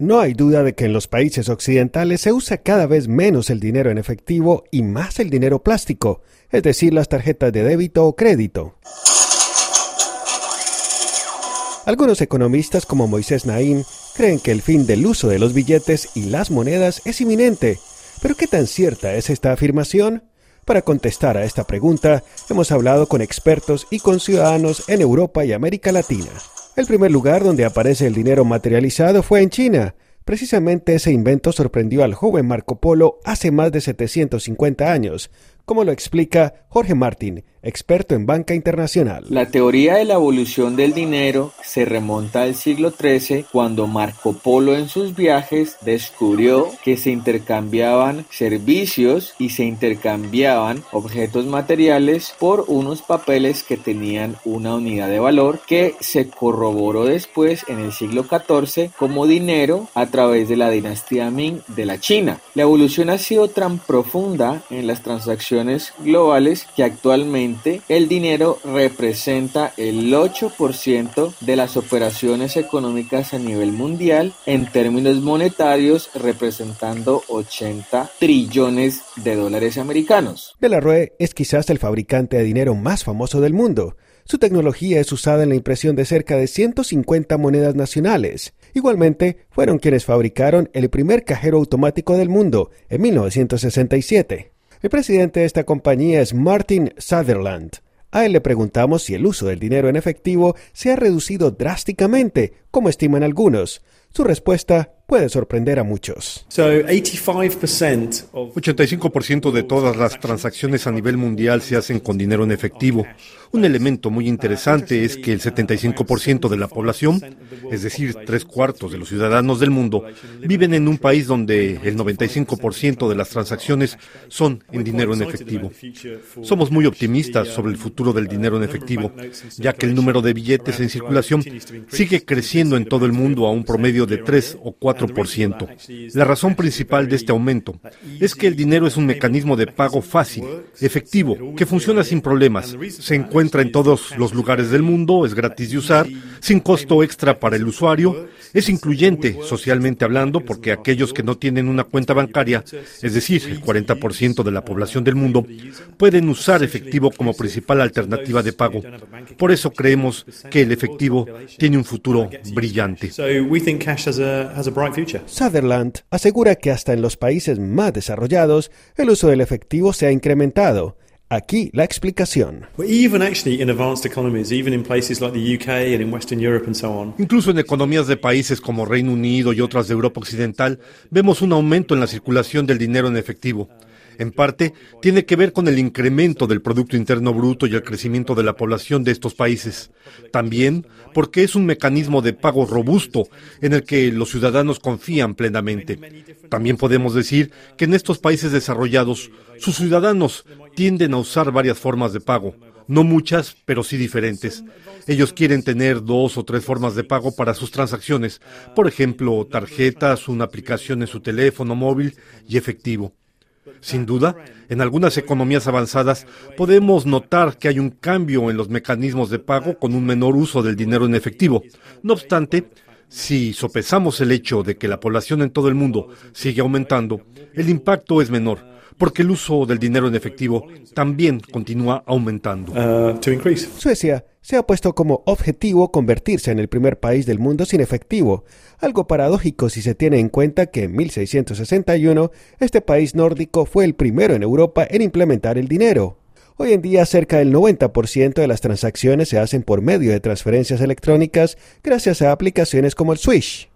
No hay duda de que en los países occidentales se usa cada vez menos el dinero en efectivo y más el dinero plástico, es decir, las tarjetas de débito o crédito. Algunos economistas como Moisés Naim creen que el fin del uso de los billetes y las monedas es inminente. Pero ¿qué tan cierta es esta afirmación? Para contestar a esta pregunta, hemos hablado con expertos y con ciudadanos en Europa y América Latina. El primer lugar donde aparece el dinero materializado fue en China. Precisamente ese invento sorprendió al joven Marco Polo hace más de 750 años, como lo explica Jorge Martín, experto en banca internacional. La teoría de la evolución del dinero se remonta al siglo XIII cuando Marco Polo en sus viajes descubrió que se intercambiaban servicios y se intercambiaban objetos materiales por unos papeles que tenían una unidad de valor que se corroboró después en el siglo XIV como dinero a través de la dinastía Ming de la China. La evolución ha sido tan profunda en las transacciones globales que actualmente el dinero representa el 8% de las operaciones económicas a nivel mundial en términos monetarios representando 80 trillones de dólares americanos. Delarue es quizás el fabricante de dinero más famoso del mundo. Su tecnología es usada en la impresión de cerca de 150 monedas nacionales. Igualmente, fueron quienes fabricaron el primer cajero automático del mundo en 1967. El presidente de esta compañía es Martin Sutherland. A él le preguntamos si el uso del dinero en efectivo se ha reducido drásticamente, como estiman algunos. Su respuesta puede sorprender a muchos. 85% de todas las transacciones a nivel mundial se hacen con dinero en efectivo. Un elemento muy interesante es que el 75% de la población, es decir, tres cuartos de los ciudadanos del mundo, viven en un país donde el 95% de las transacciones son en dinero en efectivo. Somos muy optimistas sobre el futuro del dinero en efectivo, ya que el número de billetes en circulación sigue creciendo en todo el mundo a un promedio de 3 o 4%. La razón principal de este aumento es que el dinero es un mecanismo de pago fácil, efectivo, que funciona sin problemas. Se encuentra en todos los lugares del mundo, es gratis de usar, sin costo extra para el usuario, es incluyente socialmente hablando porque aquellos que no tienen una cuenta bancaria, es decir, el 40% de la población del mundo, pueden usar efectivo como principal alternativa de pago. Por eso creemos que el efectivo tiene un futuro brillante. Sutherland asegura que hasta en los países más desarrollados el uso del efectivo se ha incrementado Aquí la explicación. Incluso en economías de países como Reino Unido y otras de Europa Occidental, vemos un aumento en la circulación del dinero en efectivo. En parte, tiene que ver con el incremento del Producto Interno Bruto y el crecimiento de la población de estos países. También porque es un mecanismo de pago robusto en el que los ciudadanos confían plenamente. También podemos decir que en estos países desarrollados, sus ciudadanos tienden a usar varias formas de pago. No muchas, pero sí diferentes. Ellos quieren tener dos o tres formas de pago para sus transacciones. Por ejemplo, tarjetas, una aplicación en su teléfono móvil y efectivo. Sin duda, en algunas economías avanzadas podemos notar que hay un cambio en los mecanismos de pago con un menor uso del dinero en efectivo. No obstante, si sopesamos el hecho de que la población en todo el mundo sigue aumentando, el impacto es menor porque el uso del dinero en efectivo también continúa aumentando. Uh, Suecia se ha puesto como objetivo convertirse en el primer país del mundo sin efectivo, algo paradójico si se tiene en cuenta que en 1661 este país nórdico fue el primero en Europa en implementar el dinero. Hoy en día cerca del 90% de las transacciones se hacen por medio de transferencias electrónicas gracias a aplicaciones como el Swish.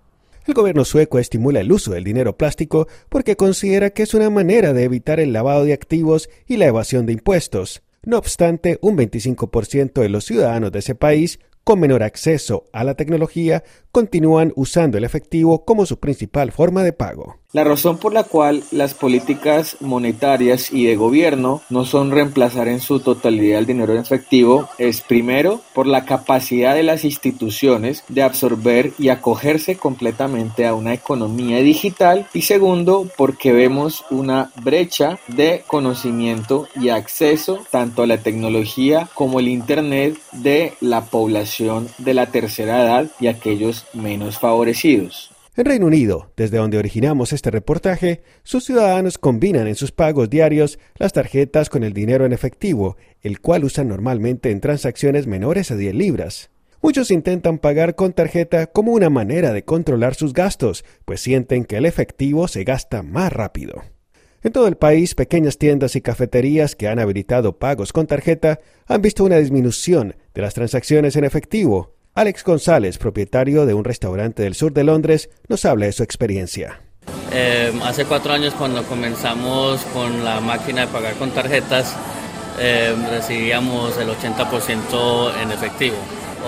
El gobierno sueco estimula el uso del dinero plástico porque considera que es una manera de evitar el lavado de activos y la evasión de impuestos. No obstante, un 25% de los ciudadanos de ese país con menor acceso a la tecnología continúan usando el efectivo como su principal forma de pago. La razón por la cual las políticas monetarias y de gobierno no son reemplazar en su totalidad el dinero en efectivo es primero por la capacidad de las instituciones de absorber y acogerse completamente a una economía digital y segundo porque vemos una brecha de conocimiento y acceso tanto a la tecnología como el internet de la población de la tercera edad y aquellos menos favorecidos. En Reino Unido, desde donde originamos este reportaje, sus ciudadanos combinan en sus pagos diarios las tarjetas con el dinero en efectivo, el cual usan normalmente en transacciones menores a 10 libras. Muchos intentan pagar con tarjeta como una manera de controlar sus gastos, pues sienten que el efectivo se gasta más rápido. En todo el país, pequeñas tiendas y cafeterías que han habilitado pagos con tarjeta han visto una disminución de las transacciones en efectivo, Alex González, propietario de un restaurante del sur de Londres, nos habla de su experiencia. Eh, hace cuatro años cuando comenzamos con la máquina de pagar con tarjetas, eh, recibíamos el 80% en efectivo.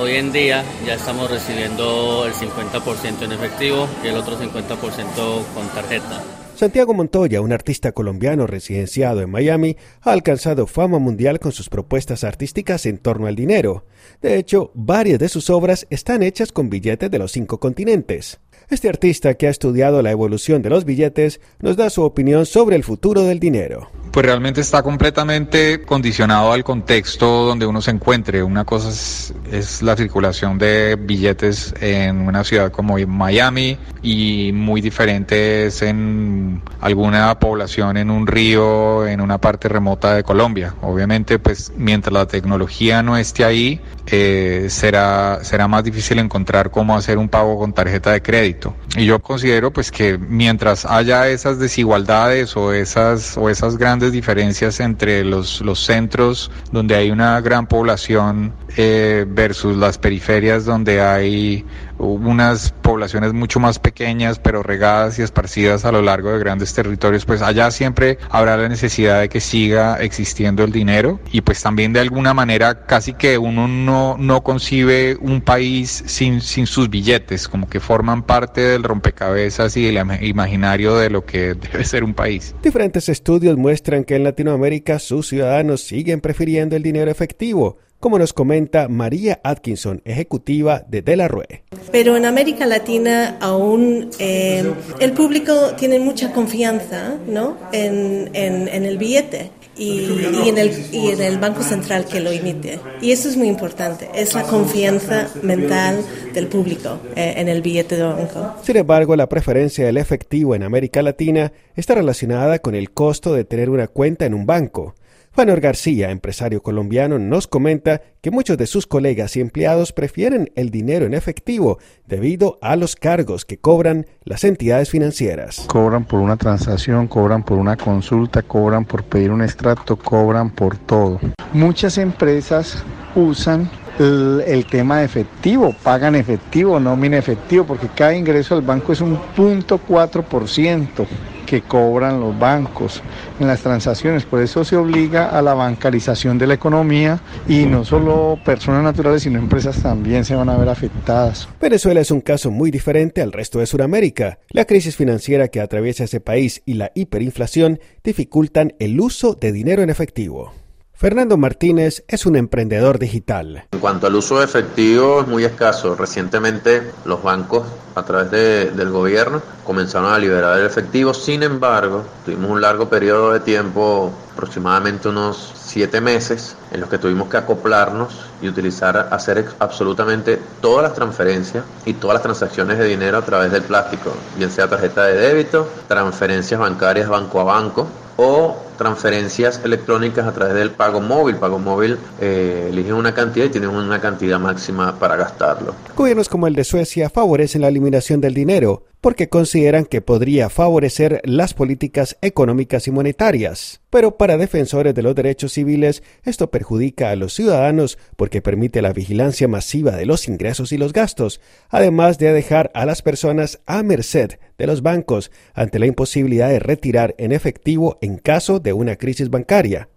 Hoy en día ya estamos recibiendo el 50% en efectivo y el otro 50% con tarjeta. Santiago Montoya, un artista colombiano residenciado en Miami, ha alcanzado fama mundial con sus propuestas artísticas en torno al dinero. De hecho, varias de sus obras están hechas con billetes de los cinco continentes. Este artista que ha estudiado la evolución de los billetes nos da su opinión sobre el futuro del dinero. Pues realmente está completamente condicionado al contexto donde uno se encuentre. Una cosa es, la circulación de billetes en una ciudad como Miami y muy diferente es en alguna población en un río, en una parte remota de Colombia. Obviamente, pues mientras la tecnología no esté ahí, eh, será, será más difícil encontrar cómo hacer un pago con tarjeta de crédito. Y yo considero pues que mientras haya esas desigualdades o esas, o esas grandes diferencias entre los, los centros donde hay una gran población eh, versus las periferias donde hay unas poblaciones mucho más pequeñas pero regadas y esparcidas a lo largo de grandes territorios, pues allá siempre habrá la necesidad de que siga existiendo el dinero y pues también de alguna manera casi que uno no, no concibe un país sin, sin sus billetes, como que forman parte del rompecabezas y del imaginario de lo que debe ser un país. Diferentes estudios muestran que en Latinoamérica sus ciudadanos siguen prefiriendo el dinero efectivo como nos comenta María Atkinson, ejecutiva de Delarue. Pero en América Latina aún eh, el público tiene mucha confianza ¿no? en, el billete. Y, en el, y en el Banco Central que lo emite. Y eso es muy importante, es la confianza mental del público eh, en el billete de banco. Sin embargo, la preferencia del efectivo en América Latina está relacionada con el costo de tener una cuenta en un banco. Juanor García, empresario colombiano, nos comenta que muchos de sus colegas y empleados prefieren el dinero en efectivo debido a los cargos que cobran las entidades financieras. Cobran por una transacción, cobran por una consulta, cobran por pedir un extracto, cobran por todo. Muchas empresas usan el, tema de efectivo, pagan efectivo, nómina efectivo, porque cada ingreso al banco es un punto cuatro por ciento que cobran los bancos en las transacciones. Por eso se obliga a la bancarización de la economía y no solo personas naturales, sino empresas también se van a ver afectadas. Venezuela es un caso muy diferente al resto de Sudamérica. La crisis financiera que atraviesa ese país y la hiperinflación dificultan el uso de dinero en efectivo. Fernando Martínez es un emprendedor digital. En cuanto al uso de efectivo es muy escaso. Recientemente los bancos a través del gobierno comenzaron a liberar el efectivo. Sin embargo, tuvimos un largo periodo de tiempo, aproximadamente unos siete meses, en los que tuvimos que acoplarnos y utilizar, hacer absolutamente todas las transferencias y todas las transacciones de dinero a través del plástico, bien sea tarjeta de débito, transferencias bancarias banco a banco o transferencias electrónicas a través del pago móvil. Pago móvil eh, eligen una cantidad y tienen una cantidad máxima para gastarlo. Gobiernos como el de Suecia favorecen la eliminación del dinero porque consideran que podría favorecer las políticas económicas y monetarias. Pero para defensores de los derechos civiles, esto perjudica a los ciudadanos porque permite la vigilancia masiva de los ingresos y los gastos, además de dejar a las personas a merced de los bancos ante la imposibilidad de retirar en efectivo en caso de una crisis bancaria.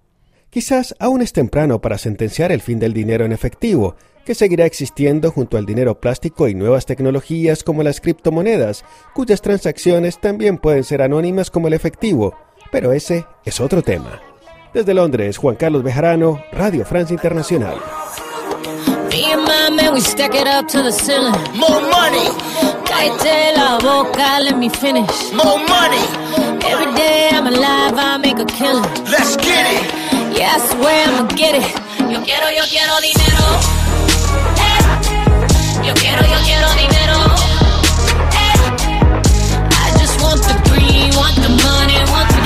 Quizás aún es temprano para sentenciar el fin del dinero en efectivo, que seguirá existiendo junto al dinero plástico y nuevas tecnologías como las criptomonedas, cuyas transacciones también pueden ser anónimas como el efectivo, pero ese es otro tema. Desde Londres, Juan Carlos Bejarano, Radio France Internacional. Yo quiero, yo quiero dinero. Eh, eh. I just want the green, want the money, want the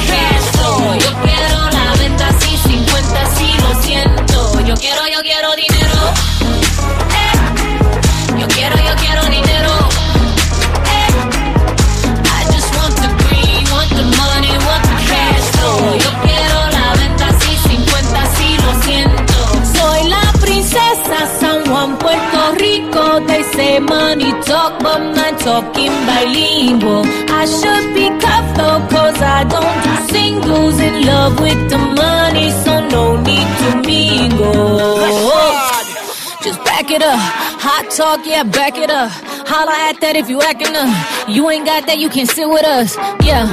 talk, but man talking bilingual. I should be careful, cause I don't do singles in love with the money, so no need to mingle. Just back it up. Hot talk, yeah, back it up. Holla at that if you acting up. You ain't got that, you can sit with us. Yeah.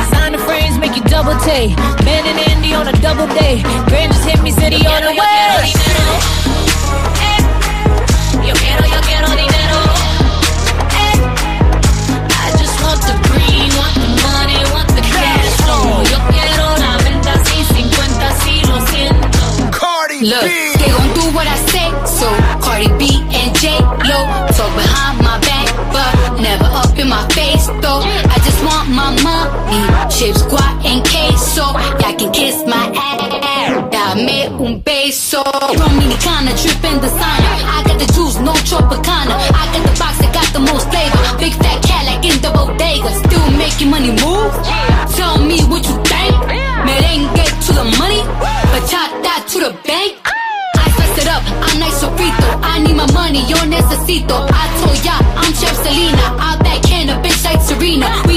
Designer frames make you double take. Ben and Andy on a double day. Grand just hit me, city on the way. Chips, guac and queso. Y'all can kiss my ass, dame un beso. Dominicana, trippin' designer. I got the juice, no Tropicana. I got the box that got the most flavor. Big fat cat like in the bodega, still making money move. Tell me what you think. Merengue to the money, bachata to the bank. I spice it up, I'm nice sofrito. I need my money, yo necesito. I told ya, I'm Chef Selena. I back in a bitch like Serena.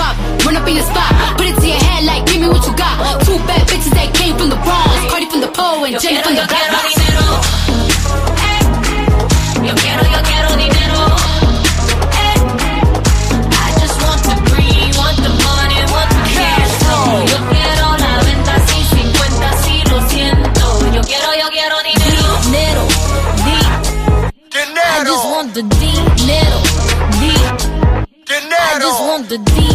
We need the guap, run up in your spot. Put it to your head like, give me what you got. Two bad bitches that came from the Bronx. Cardi from the pole and Jenny from the yo quiero block. dinero. Eh. Yo quiero, yo quiero dinero. Eh. I just want the green, want the money, want the cash flow. Yo quiero la venta sin 50, sí lo siento. Yo quiero, yo quiero dinero. Dinero, di. I just want the dinero, di. I just want the dinero,